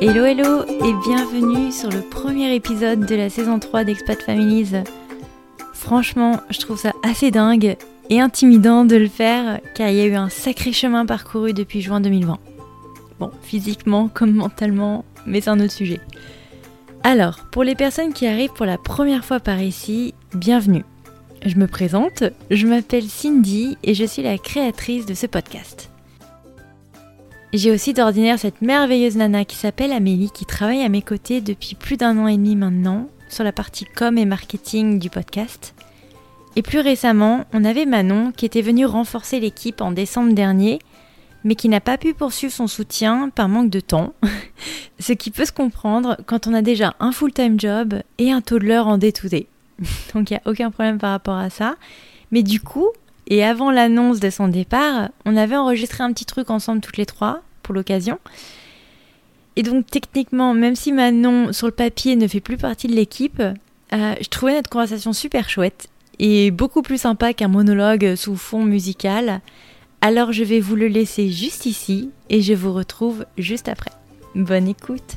Hello hello et bienvenue sur le premier épisode de la saison 3 d'Expat Families. Franchement, je trouve ça assez dingue et intimidant de le faire car il y a eu un sacré chemin parcouru depuis juin 2020. Bon, physiquement comme mentalement, mais c'est un autre sujet. Alors, pour les personnes qui arrivent pour la première fois par ici, bienvenue. Je me présente, je m'appelle Cindy et je suis la créatrice de ce podcast. J'ai aussi d'ordinaire cette merveilleuse nana qui s'appelle Amélie qui travaille à mes côtés depuis plus d'un an et demi maintenant sur la partie com et marketing du podcast. Et plus récemment, on avait Manon qui était venue renforcer l'équipe en décembre dernier, mais qui n'a pas pu poursuivre son soutien par manque de temps. Ce qui peut se comprendre quand on a déjà un full-time job et un taux de l'heure en day-to-day. Donc il n'y a aucun problème par rapport à ça. Mais du coup, et avant l'annonce de son départ, on avait enregistré un petit truc ensemble toutes les trois pour l'occasion. Et donc techniquement, même si Manon sur le papier ne fait plus partie de l'équipe, euh, je trouvais notre conversation super chouette et beaucoup plus sympa qu'un monologue sous fond musical. Alors je vais vous le laisser juste ici et je vous retrouve juste après. Bonne écoute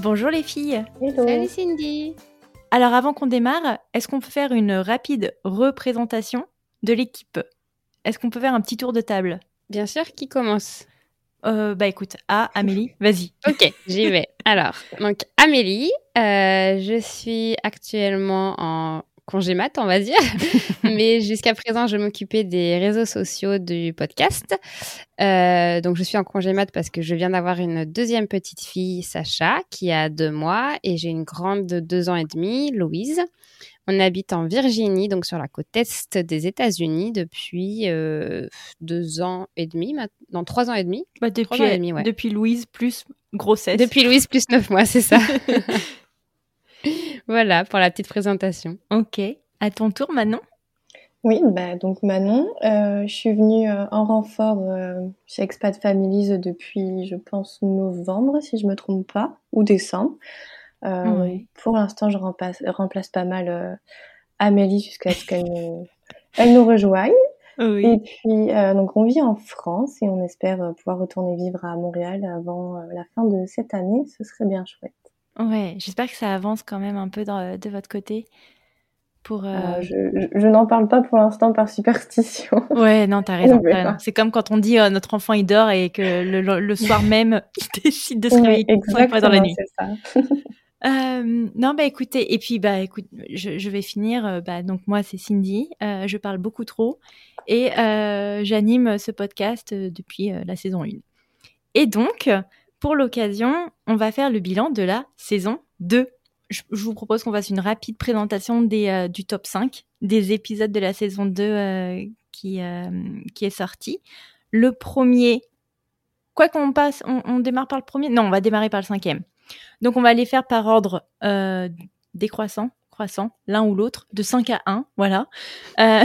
Bonjour les filles Hello. Salut Cindy Alors avant qu'on démarre, est-ce qu'on peut faire une rapide représentation de l'équipe? Est-ce qu'on peut faire un petit tour de table? Bien sûr, qui commence? Euh, Bah écoute, ah Amélie, vas-y. Ok, j'y vais. Alors, donc Amélie, euh, je suis actuellement en congé mat, on va dire. Mais jusqu'à présent, je m'occupais des réseaux sociaux du podcast. Euh, donc, je suis en congé mat parce que je viens d'avoir une deuxième petite fille, Sacha, qui a deux mois, et j'ai une grande de deux ans et demi, Louise. On habite en Virginie, donc sur la côte est des États-Unis, depuis euh, deux ans et demi, maintenant trois ans et demi. Bah, depuis, Trois ans et demi, ouais. depuis Louise plus grossesse. Depuis Louise plus neuf mois, c'est ça. voilà pour la petite présentation. Ok. À ton tour, Manon Oui, bah, donc Manon, euh, je suis venue euh, en renfort euh, chez Expat Families depuis, je pense, novembre, si je me trompe pas, ou décembre. Euh. Pour l'instant, je remplace, remplace pas mal euh, Amélie jusqu'à ce qu'elle nous, elle nous rejoigne. Oui. Et puis, euh, donc, on vit en France et on espère pouvoir retourner vivre à Montréal avant euh, la fin de cette année. Ce serait bien chouette. Ouais, j'espère que ça avance quand même un peu dans- de votre côté. Pour, euh, Euh, je je, je n'en parle pas pour l'instant par superstition. Ouais, non, t'as raison. Raison. C'est comme quand on dit euh, notre enfant il dort et que le, le- le soir même il décide de se réveiller fois dans la nuit. ça. Euh, non, bah écoutez, et puis bah écoute, je, je vais finir. euh, bah, donc moi c'est Cindy, euh, je parle beaucoup trop et euh, j'anime ce podcast euh, depuis euh, la saison 1. Et donc, pour l'occasion, on va faire le bilan de la saison 2. Je, vous propose qu'on fasse une rapide présentation des, euh, du top 5 des épisodes de la saison 2 euh, qui, euh, qui est sorti. Le premier, quoi qu'on passe, on, on démarre par le premier? Non, on va démarrer par le cinquième. Donc on va les faire par ordre décroissant, croissant, l'un ou l'autre, de 5 à 1, voilà.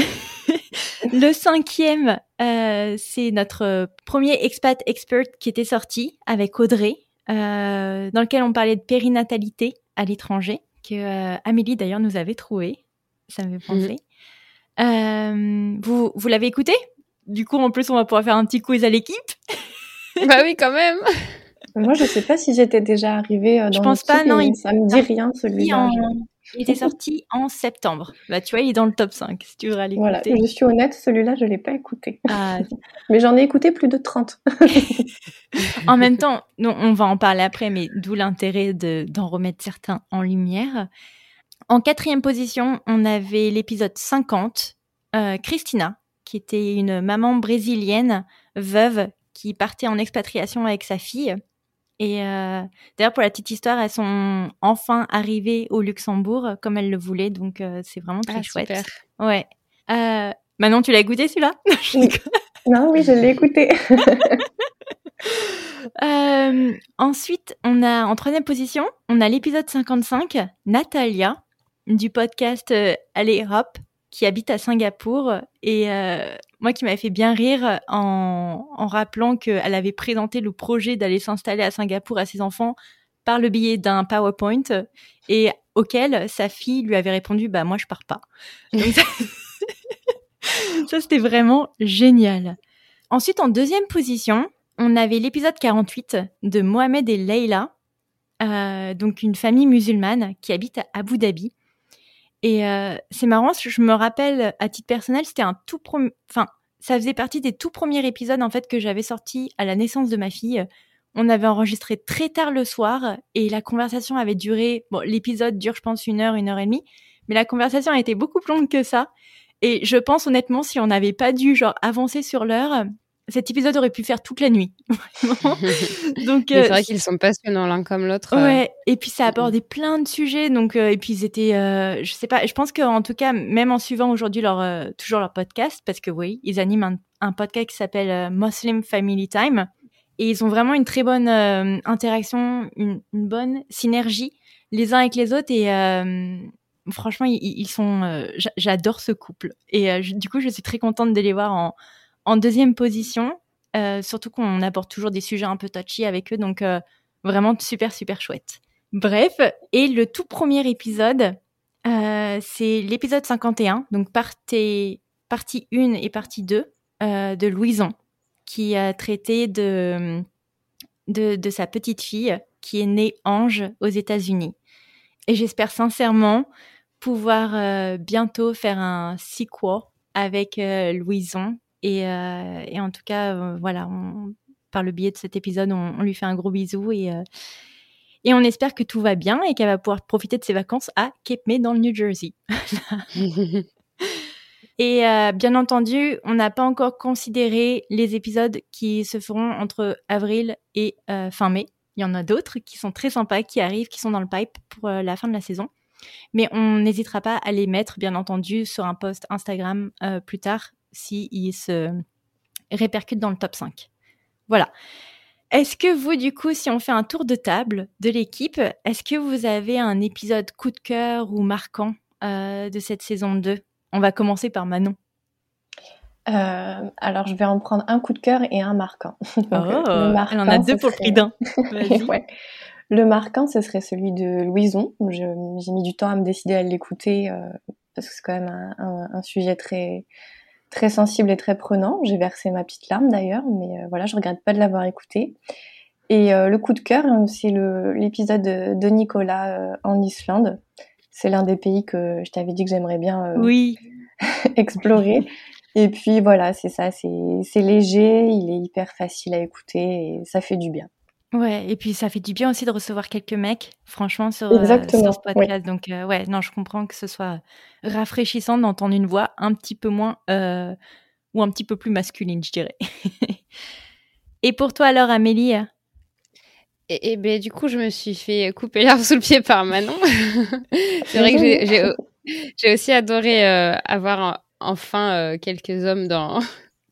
Le cinquième, euh, c'est notre euh, premier expat expert qui était sorti avec Audrey, euh, dans lequel on parlait de périnatalité à l'étranger, que euh, Amélie d'ailleurs nous avait trouvé. Ça me fait penser. Euh, vous vous l'avez écouté? Du coup, en plus, on va pouvoir faire un petit quiz à l'équipe. bah oui, quand même. Moi, je sais pas si j'étais déjà arrivée dans Je pense pas, non, il- Ça me dit rien, Il, celui-là. en- il était sorti en septembre. Bah, tu vois, il est dans le top 5, si tu veux aller Voilà, je suis honnête, celui-là, je l'ai pas écouté. Ah, Mais j'en ai écouté plus de 30. en même temps, non, on va en parler après, mais d'où l'intérêt de- d'en remettre certains en lumière. En quatrième position, on avait l'épisode 50, euh, Christina, qui était une maman brésilienne, veuve, qui partait en expatriation avec sa fille. Et euh, d'ailleurs, pour la petite histoire, elles sont enfin arrivées au Luxembourg comme elles le voulaient, donc euh, c'est vraiment très Ah, chouette. super. Ouais. Euh, Manon, tu l'as goûté celui-là? Non, oui, je l'ai écouté. Euh, ensuite, on a en troisième position, on a l'épisode 55, Natalia, du podcast euh, Allez Hop, qui habite à Singapour. Et euh, moi qui m'avait fait bien rire en, en rappelant qu'elle avait présenté le projet d'aller s'installer à Singapour à ses enfants par le biais d'un PowerPoint et auquel sa fille lui avait répondu Bah, moi, je pars pas. Ça, ça, c'était vraiment génial. Ensuite, en deuxième position, on avait l'épisode 48 de Mohamed et Leila, donc une famille musulmane qui habite à Abu Dhabi. Et c'est marrant, je me rappelle à titre personnel, c'était un tout premier, enfin, ça faisait partie des tout premiers épisodes en fait que j'avais sorti à la naissance de ma fille. On avait enregistré très tard le soir et la conversation avait duré. Bon, l'épisode dure, je pense, une heure, une heure et demie, mais la conversation a été beaucoup plus longue que ça. Et je pense honnêtement, si on n'avait pas dû genre avancer sur l'heure, cet épisode aurait pu faire toute la nuit. donc c'est vrai euh, qu'ils sont passionnants l'un comme l'autre. Euh. Ouais, et puis ça abordait plein de sujets donc euh, et puis ils étaient je sais pas, je pense qu'en tout cas même en suivant aujourd'hui leur toujours leur podcast parce que oui, ils animent un, podcast qui s'appelle Muslim Family Time et ils ont vraiment une très bonne interaction, une, bonne synergie les uns avec les autres et franchement ils, sont j'adore ce couple et du coup je suis très contente de les voir en en deuxième position, euh, surtout qu'on aborde toujours des sujets un peu touchy avec eux, donc euh, vraiment super, super chouette. Bref, et le tout premier épisode, euh, c'est l'épisode 51, donc partie, partie 1 et partie 2 de Louison, qui a traité de, de, de, sa petite fille qui est née Ange aux États-Unis. Et j'espère sincèrement pouvoir bientôt faire un sequel avec Louison euh, et, en tout cas, euh, voilà, par le biais de cet épisode, on, lui fait un gros bisou et, euh, et on espère que tout va bien et qu'elle va pouvoir profiter de ses vacances à Cape May dans le New Jersey. et bien entendu, on n'a pas encore considéré les épisodes qui se feront entre avril et fin mai. Il y en a d'autres qui sont très sympas, qui arrivent, qui sont dans le pipe pour la fin de la saison. Mais on n'hésitera pas à les mettre, bien entendu, sur un post Instagram plus tard s'il se répercute dans le top 5. Voilà. Est-ce que vous, du coup, si on fait un tour de table de l'équipe, est-ce que vous avez un épisode coup de cœur ou marquant euh, de cette saison 2 On va commencer par Manon. Euh, alors, je vais en prendre un coup de cœur et un marquant. oh, elle en a deux pour le prix d'un. Le marquant, ce serait celui de Louison. J'ai mis du temps à me décider à l'écouter euh, parce que c'est quand même un, sujet très, très sensible et très prenant. J'ai versé ma petite larme d'ailleurs, mais euh, voilà, je regrette pas de l'avoir écouté. Et euh, le coup de cœur, hein, c'est l'épisode de, Nicolas euh, en Islande. C'est l'un des pays que je t'avais dit que j'aimerais bien oui. explorer. Et puis voilà, c'est ça, c'est léger, il est hyper facile à écouter et ça fait du bien. Ouais, et puis ça fait du bien aussi de recevoir quelques mecs, franchement, sur, euh, ce podcast. Donc, euh, ouais, non, je comprends que ce soit rafraîchissant d'entendre une voix un petit peu moins euh, ou un petit peu plus masculine, je dirais. et pour toi, alors, Amélie et, et ben, du coup, je me suis fait couper l'herbe sous le pied par Manon. C'est vrai que j'ai aussi adoré avoir enfin quelques hommes dans,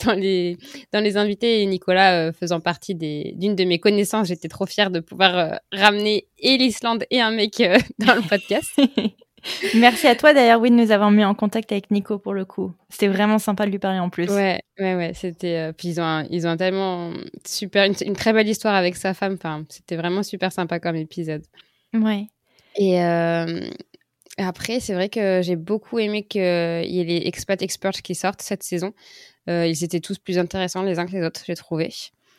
dans les, dans les invités et Nicolas euh, faisant partie d'une de mes connaissances. J'étais trop fière de pouvoir euh, ramener et l'Islande et un mec euh, dans le podcast. Merci à toi d'ailleurs, oui, de nous avoir mis en contact avec Nico pour le coup. C'était vraiment sympa de lui parler en plus. Ouais, ouais, ouais. C'était. puis ils ont, ils ont tellement super, une, très belle histoire avec sa femme. Enfin, c'était vraiment super sympa comme épisode. Ouais. Et après, c'est vrai que j'ai beaucoup aimé qu'il y ait les expat experts qui sortent cette saison. Euh, ils étaient tous plus intéressants les uns que les autres, j'ai trouvé.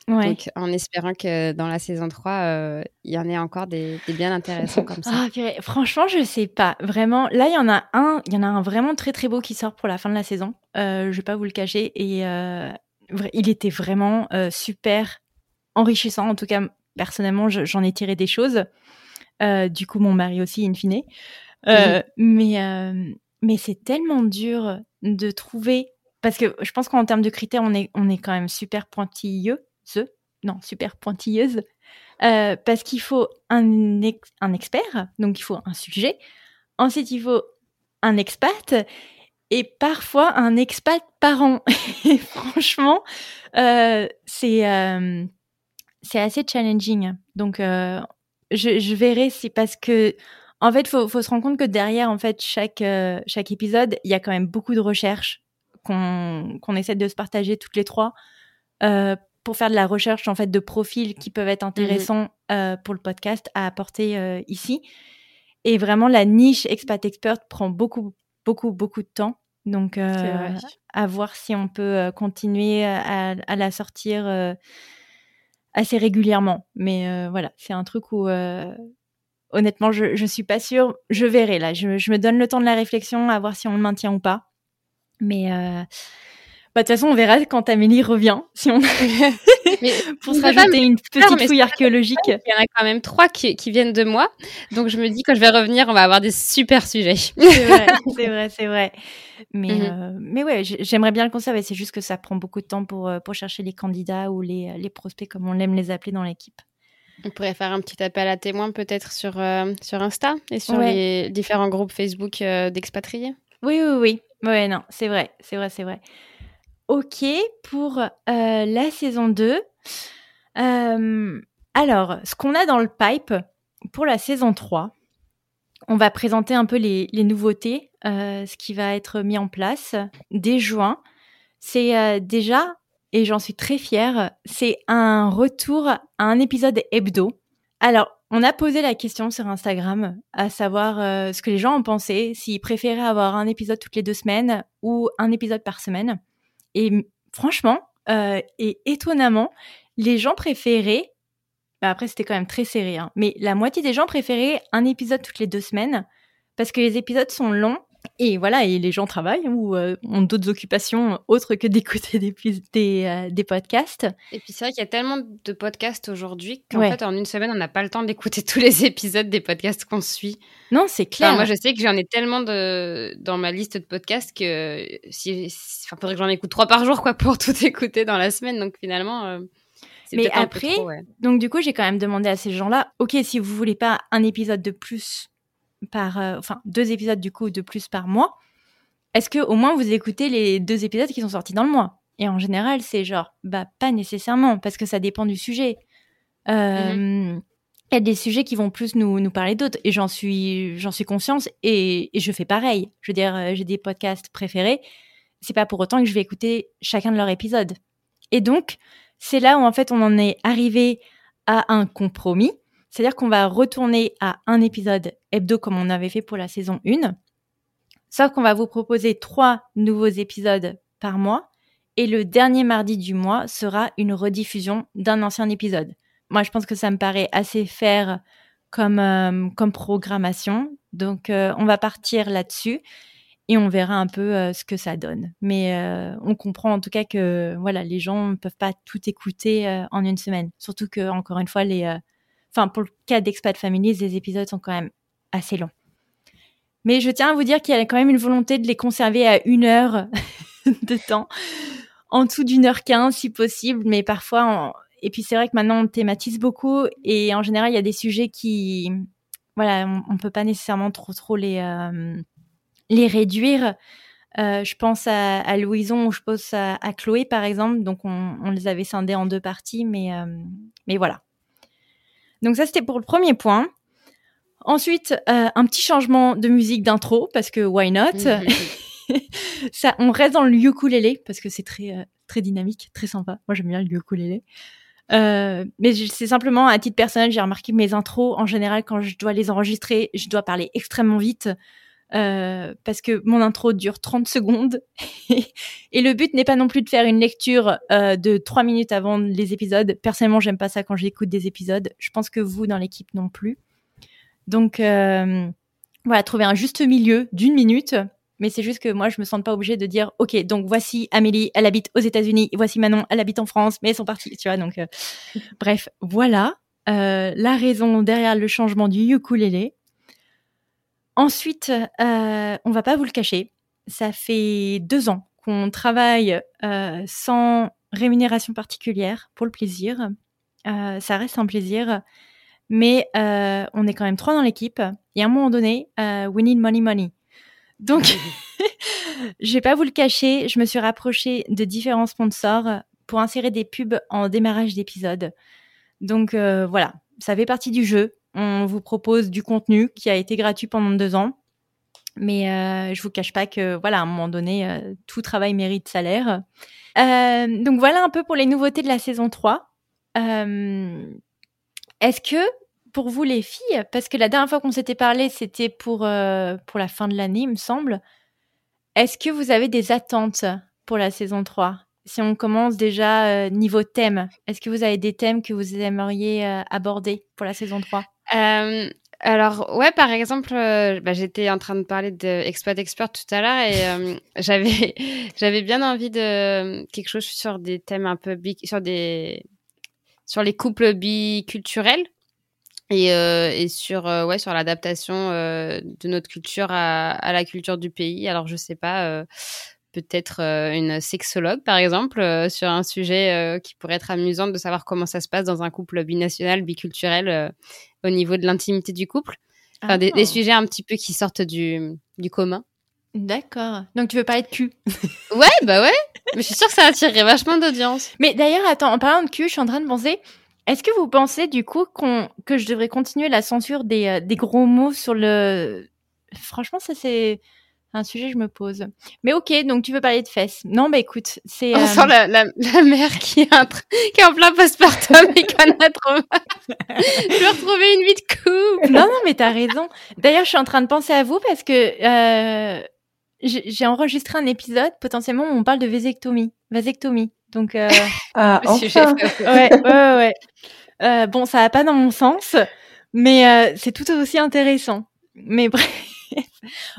Donc, en espérant que dans la saison 3, euh, il y en ait encore des, bien intéressants comme ça. Ah, franchement, je sais pas. Vraiment, là, il y en a un, il y en a un vraiment très très beau qui sort pour la fin de la saison. Euh, je vais pas vous le cacher. Et euh, il était vraiment super enrichissant. En tout cas, personnellement, j'en ai tiré des choses. du coup, mon mari aussi, in fine. Mais, mais c'est tellement dur de trouver parce que je pense qu'en termes de critères, on est, on est quand même super pointilleuse. Non, super pointilleuse. Euh, parce qu'il faut un, un expert, donc il faut un sujet. Ensuite, il faut un expat et parfois un expat parent. et franchement, euh, c'est euh, c'est assez challenging. Donc, je, je, verrai si parce que en fait, faut, faut se rendre compte que derrière, en fait, chaque chaque épisode, il y a quand même beaucoup de recherches qu'on essaie de se partager toutes les trois euh, pour faire de la recherche en fait de profils qui peuvent être intéressants euh, pour le podcast à apporter euh, ici. Et vraiment, la niche expat expert prend beaucoup, beaucoup, beaucoup de temps. Donc, à voir si on peut continuer à, la sortir assez régulièrement. Mais voilà, c'est un truc où honnêtement, je, je suis pas sûre. Je verrai là. Je, je, me donne le temps de la réflexion à voir si on le maintient ou pas. Mais bah, de toute façon, on verra quand Amélie revient, si on mais, pour se rajouter une petite fouille archéologique. Il y en a quand même trois qui, qui, viennent de moi, donc je me dis quand je vais revenir, on va avoir des super sujets. c'est vrai, c'est vrai, c'est vrai. Mais mhm. euh, mais ouais, j'aimerais bien le conserver. C'est juste que ça prend beaucoup de temps pour euh, pour chercher les candidats ou les les prospects comme on aime les appeler dans l'équipe. On pourrait faire un petit appel à témoins peut-être sur euh, sur Insta et sur les différents groupes Facebook d'expatriés. Oui, oui, oui. Ouais, non, c'est vrai, c'est vrai, c'est vrai. OK pour euh, la saison 2. Euh, alors, ce qu'on a dans le pipe pour la saison 3, on va présenter un peu les, nouveautés, euh, ce qui va être mis en place dès juin. C'est déjà, et j'en suis très fière, c'est un retour à un épisode hebdo. Alors, on a posé la question sur Instagram, à savoir ce que les gens ont pensé, s'ils préféraient avoir un épisode toutes les deux semaines ou un épisode par semaine. Et franchement, euh, et étonnamment, les gens préféraient, bah après c'était quand même très serré, hein, mais la moitié des gens préféraient un épisode toutes les deux semaines parce que les épisodes sont longs et voilà, et les gens travaillent ou euh, ont d'autres occupations autres que d'écouter des, des, euh, des, podcasts. Et puis c'est vrai qu'il y a tellement de podcasts aujourd'hui qu'en fait, en une semaine, on n'a pas le temps d'écouter tous les épisodes des podcasts qu'on suit. Non, c'est clair. moi, je sais que j'en ai tellement de, dans ma liste de podcasts que si, enfin, faudrait que j'en écoute trois par jour quoi, pour tout écouter dans la semaine. Donc finalement. Euh, mais après, donc du coup, j'ai quand même demandé à ces gens-là, ok, si vous voulez pas un épisode de plus par, euh, enfin deux épisodes du coup de plus par mois, est-ce que au moins vous écoutez les deux épisodes qui sont sortis dans le mois? Et en général, c'est genre, bah pas nécessairement parce que ça dépend du sujet. Euh, mhm. Il y a des sujets qui vont plus nous, nous parler d'autres et j'en suis j'en suis consciente et, et, je fais pareil. Je veux dire, euh, j'ai des podcasts préférés. C'est pas pour autant que je vais écouter chacun de leurs épisodes. Et donc, c'est là où en fait on en est arrivé à un compromis c'est-à-dire qu'on va retourner à un épisode hebdo comme on avait fait pour la saison 1. Sauf qu'on va vous proposer trois nouveaux épisodes par mois. Et le dernier mardi du mois sera une rediffusion d'un ancien épisode. Moi, je pense que ça me paraît assez faire comme, euh, comme programmation. Donc, euh, on va partir là-dessus et on verra un peu euh, ce que ça donne. Mais on comprend en tout cas que voilà, les gens ne peuvent pas tout écouter en une semaine. Surtout que, encore une fois, les Enfin, pour le cas d'Expat Families, les épisodes sont quand même assez longs. Mais je tiens à vous dire qu'il y a quand même une volonté de les conserver à une heure de temps, en dessous d'une heure quinze si possible, mais parfois, et puis c'est vrai que maintenant on thématise beaucoup et en général il y a des sujets qui, voilà, on, ne peut pas nécessairement trop trop les euh, les réduire. Euh, je pense à, Louison ou je pense à, Chloé par exemple, donc on, les avait scindés en deux parties, mais euh, mais voilà. Donc ça, c'était pour le premier point. Ensuite, euh, un petit changement de musique d'intro, parce que why not? Mhm. ça, On reste dans le ukulélé, parce que c'est très, euh, très dynamique, très sympa. Moi, j'aime bien le ukulélé. Euh, mais c'est simplement à titre personnel, j'ai remarqué que mes intros, en général, quand je dois les enregistrer, je dois parler extrêmement vite. Euh, parce que mon intro dure 30 secondes et le but n'est pas non plus de faire une lecture euh, de 3 minutes avant les épisodes. Personnellement, j'aime pas ça quand j'écoute des épisodes. Je pense que vous, dans l'équipe, non plus. Donc, euh, voilà, trouver un juste milieu d'une minute. Mais c'est juste que moi, je me sens pas obligée de dire, OK, donc voici Amélie, elle habite aux États-Unis, voici Manon, elle habite en France, mais elles sont parties, tu vois. Donc, bref, voilà la raison derrière le changement du ukulélé. Ensuite, euh, on va pas vous le cacher, ça fait deux ans qu'on travaille euh, sans rémunération particulière pour le plaisir. Euh, ça reste un plaisir, mais euh, on est quand même trois dans l'équipe. Et à un moment donné, we need money, money. Donc, je vais pas vous le cacher, je me suis rapprochée de différents sponsors pour insérer des pubs en démarrage d'épisode. Donc voilà, ça fait partie du jeu. On vous propose du contenu qui a été gratuit pendant deux ans. Mais euh, je vous cache pas que voilà, à un moment donné, euh, tout travail mérite salaire. Euh, donc voilà un peu pour les nouveautés de la saison 3. Euh, est-ce que pour vous les filles, parce que la dernière fois qu'on s'était parlé, c'était pour, pour la fin de l'année, il me semble, est-ce que vous avez des attentes pour la saison 3 si on commence déjà niveau thème, est-ce que vous avez des thèmes que vous aimeriez aborder pour la saison 3 alors ouais, par exemple, euh, bah, j'étais en train de parler de Expat Expert tout à l'heure et euh, j'avais j'avais bien envie de quelque chose sur des thèmes un peu bi sur des sur les couples biculturels et, euh, et sur ouais sur l'adaptation de notre culture à, à, la culture du pays. Alors je sais pas peut-être une sexologue, par exemple, sur un sujet qui pourrait être amusant de savoir comment ça se passe dans un couple binational, biculturel, au niveau de l'intimité du couple. Enfin, des, ah. sujets un petit peu qui sortent du, du commun. D'accord. Donc tu veux parler de cul Ouais, bah ouais. Mais je suis sûre que ça attirerait vachement d'audience. Mais d'ailleurs, attends, en parlant de cul, je suis en train de penser. Est-ce que vous pensez du coup qu'on que je devrais continuer la censure des, des gros mots sur le Franchement, ça c'est un sujet je me pose. Mais ok, donc tu veux parler de fesses. Non, bah écoute, c'est... On sent la, la, la, mère qui est, en, qui est en plein postpartum et qui en a trop Je veux retrouver une vie de couple. Non, non, mais t'as raison. D'ailleurs, je suis en train de penser à vous parce que euh, j'ai enregistré un épisode potentiellement où on parle de vasectomie. Vasectomie. Donc... Euh... ah, enfin. ouais, ouais, ouais. Euh, bon, ça va pas dans mon sens, mais euh, c'est tout aussi intéressant. Mais bref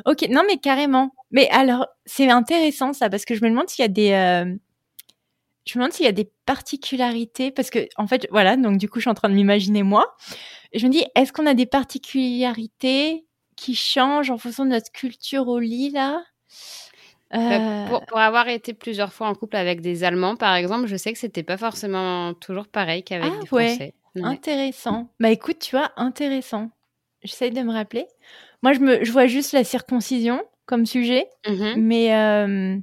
ok, non mais carrément. Mais alors, c'est intéressant ça parce que je me demande s'il y a des, euh, je me demande s'il y a des particularités parce que en fait, voilà, donc du coup, je suis en train de m'imaginer moi. je me dis, est-ce qu'on a des particularités qui changent en fonction de notre culture au lit là? Bah, pour, pour, avoir été plusieurs fois en couple avec des Allemands, par exemple, je sais que c'était pas forcément toujours pareil qu'avec ah, des Français. Ouais. Intéressant. Bah écoute, tu vois, intéressant. J'essaye de me rappeler. Moi, je, me, je vois juste la circoncision comme sujet, mm-hmm. mais euh,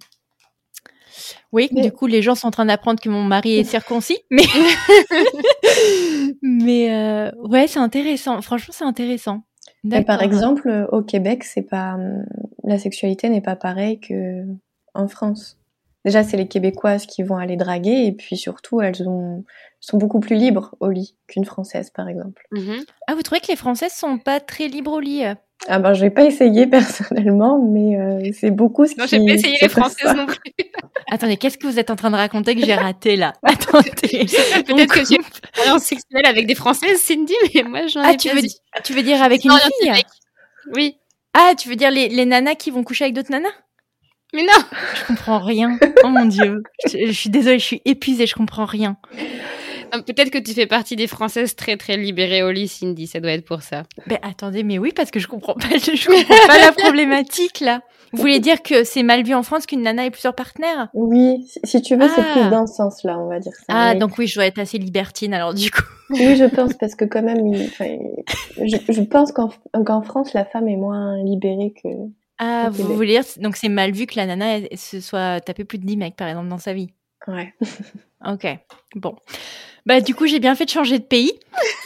oui, du coup, les gens sont en train d'apprendre que mon mari est circoncis, mais mais euh, ouais, c'est intéressant. Franchement, c'est intéressant. par exemple, au Québec, c'est pas la sexualité n'est pas pareille que en France. Déjà, c'est les Québécoises qui vont aller draguer, et puis surtout, elles ont, sont beaucoup plus libres au lit qu'une Française, par exemple. Mm-hmm. Ah, vous trouvez que les Françaises sont pas très libres au lit ah ben, je vais pas essayé personnellement, mais euh, c'est beaucoup ce non, qui. Non, j'ai pas essayé les françaises non plus. Attendez, qu'est-ce que vous êtes en train de raconter que j'ai raté là? Attendez. Peut-être que j'ai une expérience sexuelle avec des françaises, Cindy, mais moi j'en ai ah, tu veux, tu veux dire avec une fille? Oui. Ah, tu veux dire les, les nanas qui vont coucher avec d'autres nanas? Mais non Je comprends rien. Oh mon dieu. Je, je suis désolée, je suis épuisée, je comprends rien. Peut-être que tu fais partie des Françaises très très libérées au lit, Cindy. Ça doit être pour ça. Ben attendez, mais oui, parce que je comprends pas, je comprends pas la problématique là. Vous voulez dire que c'est mal vu en France qu'une nana ait plusieurs partenaires? Oui, si tu veux, c'est plus ah. dans ce sens-là, on va dire ça. Ah, donc oui, je dois être assez libertine alors du coup. Oui, je pense, parce que quand même, je, je, pense qu'en France, la femme est moins libérée que. Ah, vous voulez dire, donc c'est mal vu que la nana se soit tapée plus de 10 mecs, par exemple, dans sa vie Ouais. ok, bon. Bah du coup j'ai bien fait de changer de pays.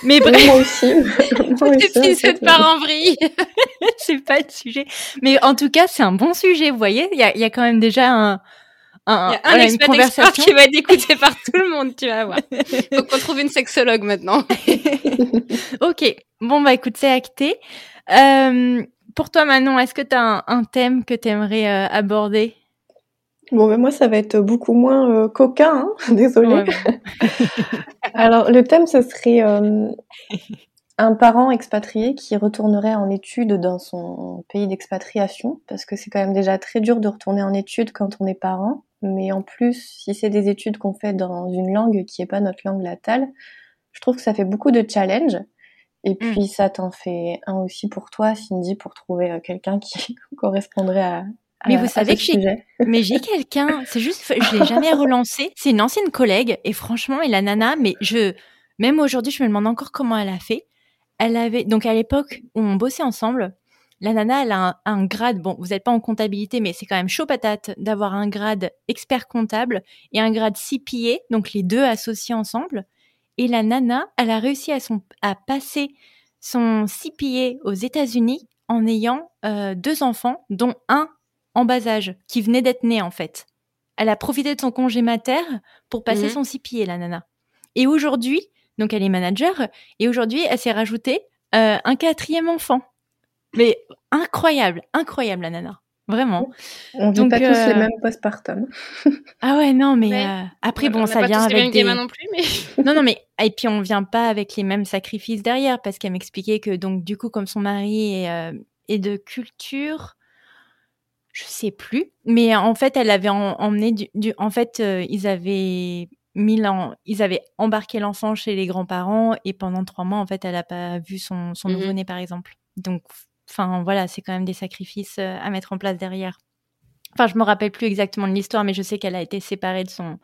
Mais bref. moi aussi. moi aussi cette part en vrille. c'est pas le sujet. Mais en tout cas c'est un bon sujet. Vous voyez, il y a, y a, quand même déjà un, un, un une conversation qui va être écouté par tout le monde, tu vas voir. Donc on trouve une sexologue maintenant. ok. Bon bah écoute c'est acté. Euh, pour toi Manon, est-ce que tu as un, un, thème que tu aimerais euh, aborder? Bon, ben moi, ça va être beaucoup moins euh, coquin, hein désolée. Alors, le thème, ce serait euh, un parent expatrié qui retournerait en études dans son pays d'expatriation, parce que c'est quand même déjà très dur de retourner en études quand on est parent. Mais en plus, si c'est des études qu'on fait dans une langue qui n'est pas notre langue natale, je trouve que ça fait beaucoup de challenge. Et mm. puis ça t'en fait un aussi pour toi, Cindy, pour trouver euh, quelqu'un qui correspondrait à, mais vous savez que j'ai, mais j'ai quelqu'un, c'est juste, je l'ai jamais relancé. C'est une ancienne collègue et franchement, et la nana, mais je, même aujourd'hui, je me demande encore comment elle a fait. Elle avait, donc à l'époque où on bossait ensemble, la nana, elle a un, grade, bon, vous n'êtes pas en comptabilité, mais c'est quand même chaud patate d'avoir un grade expert comptable et un grade CPA, donc les deux associés ensemble. Et la nana, elle a réussi à, son, à passer son CPA aux États-Unis en ayant euh, deux enfants, dont un en bas âge, qui venait d'être née en fait. Elle a profité de son congé mater pour passer mhm. son six pieds, la nana. Et aujourd'hui, donc elle est manager, et aujourd'hui, elle s'est rajoutée euh, un quatrième enfant. Mais incroyable, incroyable la nana. vraiment. On vit pas tous les mêmes postpartum. ah ouais, non, mais après, bon, ça vient avec des... non plus, mais... non, non, mais et puis on vient pas avec les mêmes sacrifices derrière, parce qu'elle m'expliquait que donc du coup, comme son mari est, est de culture je sais plus, mais en fait, elle avait emmené du, en fait, euh, ils avaient mis ils avaient embarqué l'enfant chez les grands-parents et pendant trois mois, en fait, elle n'a pas vu son, son mmh nouveau-né, par exemple. Donc, enfin, voilà, c'est quand même des sacrifices euh, à mettre en place derrière. Enfin, je me rappelle plus exactement de l'histoire, mais je sais qu'elle a été séparée de son,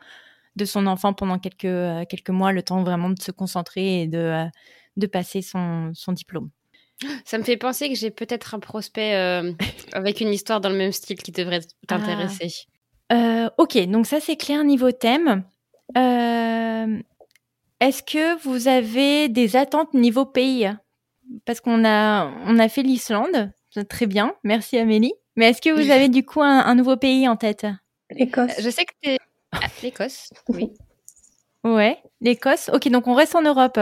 de son enfant pendant quelques, euh, quelques mois, le temps vraiment de se concentrer et de, de passer son, son diplôme. Ça me fait penser que j'ai peut-être un prospect euh, avec une histoire dans le même style qui devrait t'intéresser. Ah. Euh, ok, donc ça c'est clair niveau thème. Euh, est-ce que vous avez des attentes niveau pays? Parce qu'on a, on a fait l'Islande, très bien, merci Amélie. Mais est-ce que vous avez du coup un, nouveau pays en tête? L'Écosse. Je sais que c'est ah, l'Écosse, oui. Ouais, l'Écosse. Ok, donc on reste en Europe.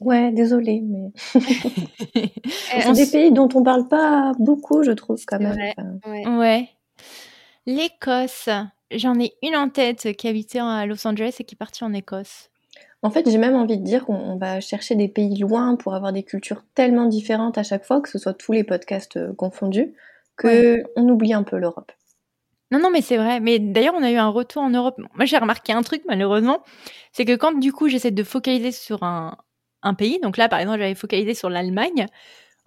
Ouais, désolé, mais c'est des pays dont on parle pas beaucoup, je trouve quand même. ouais. L'Écosse, j'en ai une en tête qui habitait à Los Angeles et qui est partie en Écosse. En fait, j'ai même envie de dire qu'on va chercher des pays loin pour avoir des cultures tellement différentes à chaque fois, que ce soit tous les podcasts euh, confondus, que on oublie un peu l'Europe. Non, non, mais c'est vrai. Mais d'ailleurs, on a eu un retour en Europe. Moi, j'ai remarqué un truc, malheureusement, c'est que quand du coup j'essaie de focaliser sur un, un pays. Donc là, par exemple, j'avais focalisé sur l'Allemagne.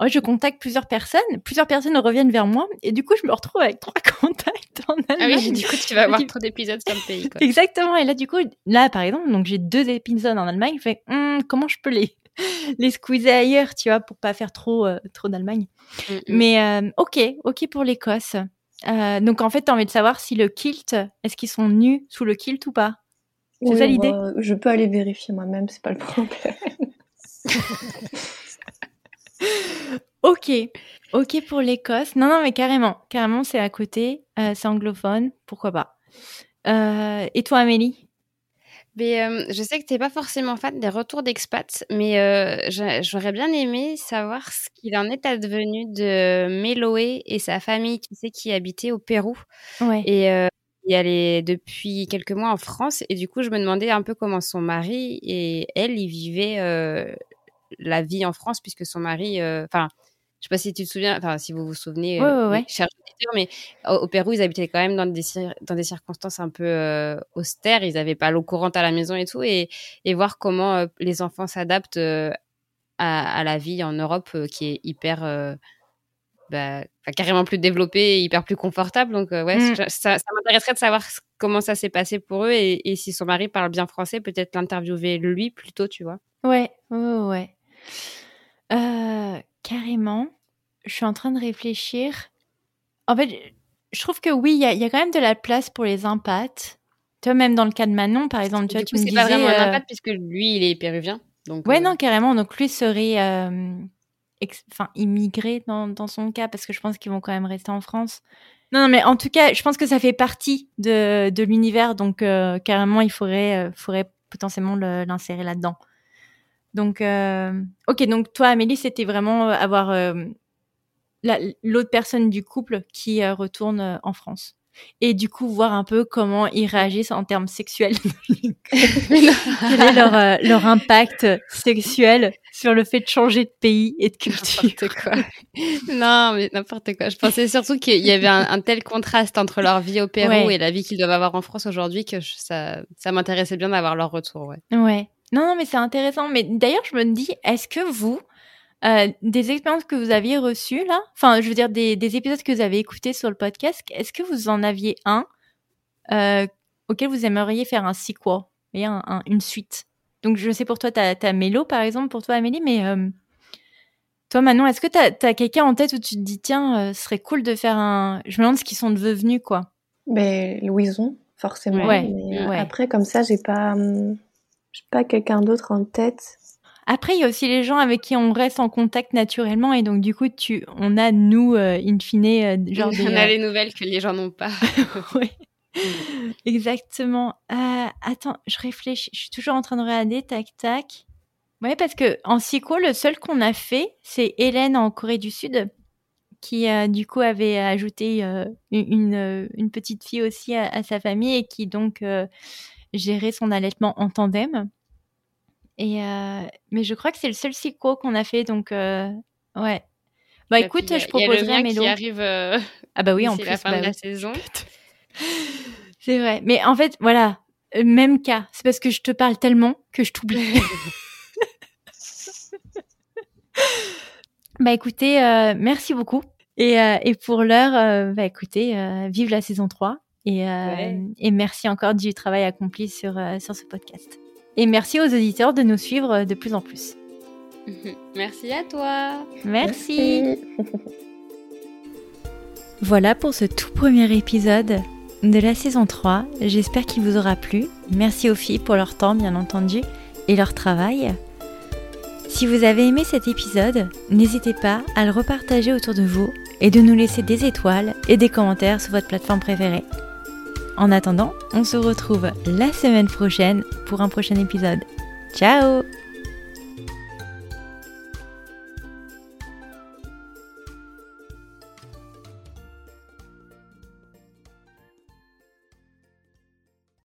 je contacte plusieurs personnes, plusieurs personnes reviennent vers moi, et du coup, je me retrouve avec trois contacts en Allemagne. Ah oui, du coup, tu vas avoir trop d'épisodes sur le pays. Exactement. Et là, du coup, là, par exemple, donc j'ai deux épisodes en Allemagne. Je fais, hum, comment je peux les les squeezer ailleurs, tu vois, pour pas faire trop euh, trop d'Allemagne? Mm. Mais euh, ok, ok pour l'Écosse. Euh, donc en fait, tu as envie de savoir si le kilt, est-ce qu'ils sont nus sous le kilt ou pas? C'est ça l'idée? Je peux aller vérifier moi-même, c'est pas le problème. ok, ok pour l'Écosse. Non, non, mais carrément, carrément, c'est à côté, euh, c'est anglophone, pourquoi pas. Euh, et toi, Amélie? Mais, euh, je sais que tu n'es pas forcément fan des retours d'expats, mais j'aurais bien aimé savoir ce qu'il en est advenu de Méloé et sa famille, tu sais, qui habitait au Pérou. Ouais. Et y allait depuis quelques mois en France. Et du coup, je me demandais un peu comment son mari et elle, y vivaient la vie en France puisque son mari, euh, enfin, je sais pas si tu te souviens, enfin, si vous vous souvenez, euh, ouais, mais au, Pérou, ils habitaient quand même dans des, dans des circonstances un peu euh, austères. Ils n'avaient pas l'eau courante à la maison et tout. Et, et voir comment les enfants s'adaptent à, la vie en Europe qui est hyper. Bah, carrément plus développée et hyper plus confortable. Donc, ouais, mm. ça, m'intéresserait de savoir comment ça s'est passé pour eux et, et, si son mari parle bien français, peut-être l'interviewer lui plutôt, tu vois. Ouais, ouais, ouais. Euh, carrément. Je suis en train de réfléchir. En fait, je trouve que oui, il y, a quand même de la place pour les impâtes. Toi, même dans le cas de Manon, par exemple, tu vois, tu me disais... pas vraiment un impact puisque lui, il est péruvien. Donc, ouais, euh, non, carrément. Donc lui serait euh, enfin, immigré dans, dans, son cas parce que je pense qu'ils vont quand même rester en France. Non, non, mais en tout cas, je pense que ça fait partie de, de l'univers. Donc carrément, il faudrait, faudrait potentiellement l'insérer là-dedans. Donc, euh, ok, donc toi, Amélie, c'était vraiment euh, avoir euh, l'autre personne du couple qui retourne en France. Et du coup, voir un peu comment ils réagissent en termes sexuels. Quel est leur, leur impact sexuel sur le fait de changer de pays et de culture? Quoi. non, mais n'importe quoi. Je pensais surtout qu'il y avait un, tel contraste entre leur vie au Pérou et la vie qu'ils doivent avoir en France aujourd'hui que ça, ça m'intéressait bien d'avoir leur retour. Ouais. Ouais. Non, non, mais c'est intéressant. Mais d'ailleurs, je me dis, est-ce que vous, euh, des expériences que vous aviez reçues là, enfin, je veux dire des, des épisodes que vous avez écoutés sur le podcast, est-ce que vous en aviez un euh, auquel vous aimeriez faire un sequel, et un, une suite? Donc, je sais pour toi, tu as, Mélo, par exemple, pour toi, Amélie, mais euh, toi, Manon, est-ce que tu as, quelqu'un en tête où tu te dis, tiens, ce serait cool de faire un. Je me demande ce qu'ils sont devenus, quoi. Ben, Louison, forcément. Ouais, Après, comme ça, j'ai pas. Hum, pas quelqu'un d'autre en tête. Après, il y a aussi les gens avec qui on reste en contact naturellement et donc du coup, tu, on a nous, euh, in fine, euh, genre on a les nouvelles que les gens n'ont pas. oui. Exactement. Euh, attends, je réfléchis. Je suis toujours en train de regarder. Tac, tac. Oui, parce que en psycho, le seul qu'on a fait, c'est Hélène en Corée du Sud, qui du coup avait ajouté une, une, petite fille aussi à, sa famille et qui donc gérait son allaitement en tandem. Et mais je crois que c'est le seul psycho qu'on a fait, donc ouais. Bah écoute, je proposerai à Mélo. qui arrive ah bah oui, en plus, la fin bah de la saison. c'est vrai. Mais en fait, voilà, même cas. C'est parce que je te parle tellement que je t'oublie. bah écoutez, euh, merci beaucoup. Et, euh, et pour l'heure, euh, bah écoutez, vive la saison 3. Et, et merci encore du travail accompli sur, sur ce podcast. Et merci aux auditeurs de nous suivre de plus en plus. Merci à toi. Merci. voilà pour ce tout premier épisode de la saison 3. J'espère qu'il vous aura plu. Merci aux filles pour leur temps, bien entendu, et leur travail. Si vous avez aimé cet épisode, n'hésitez pas à le repartager autour de vous et de nous laisser des étoiles et des commentaires sur votre plateforme préférée. En attendant, on se retrouve la semaine prochaine pour un prochain épisode. Ciao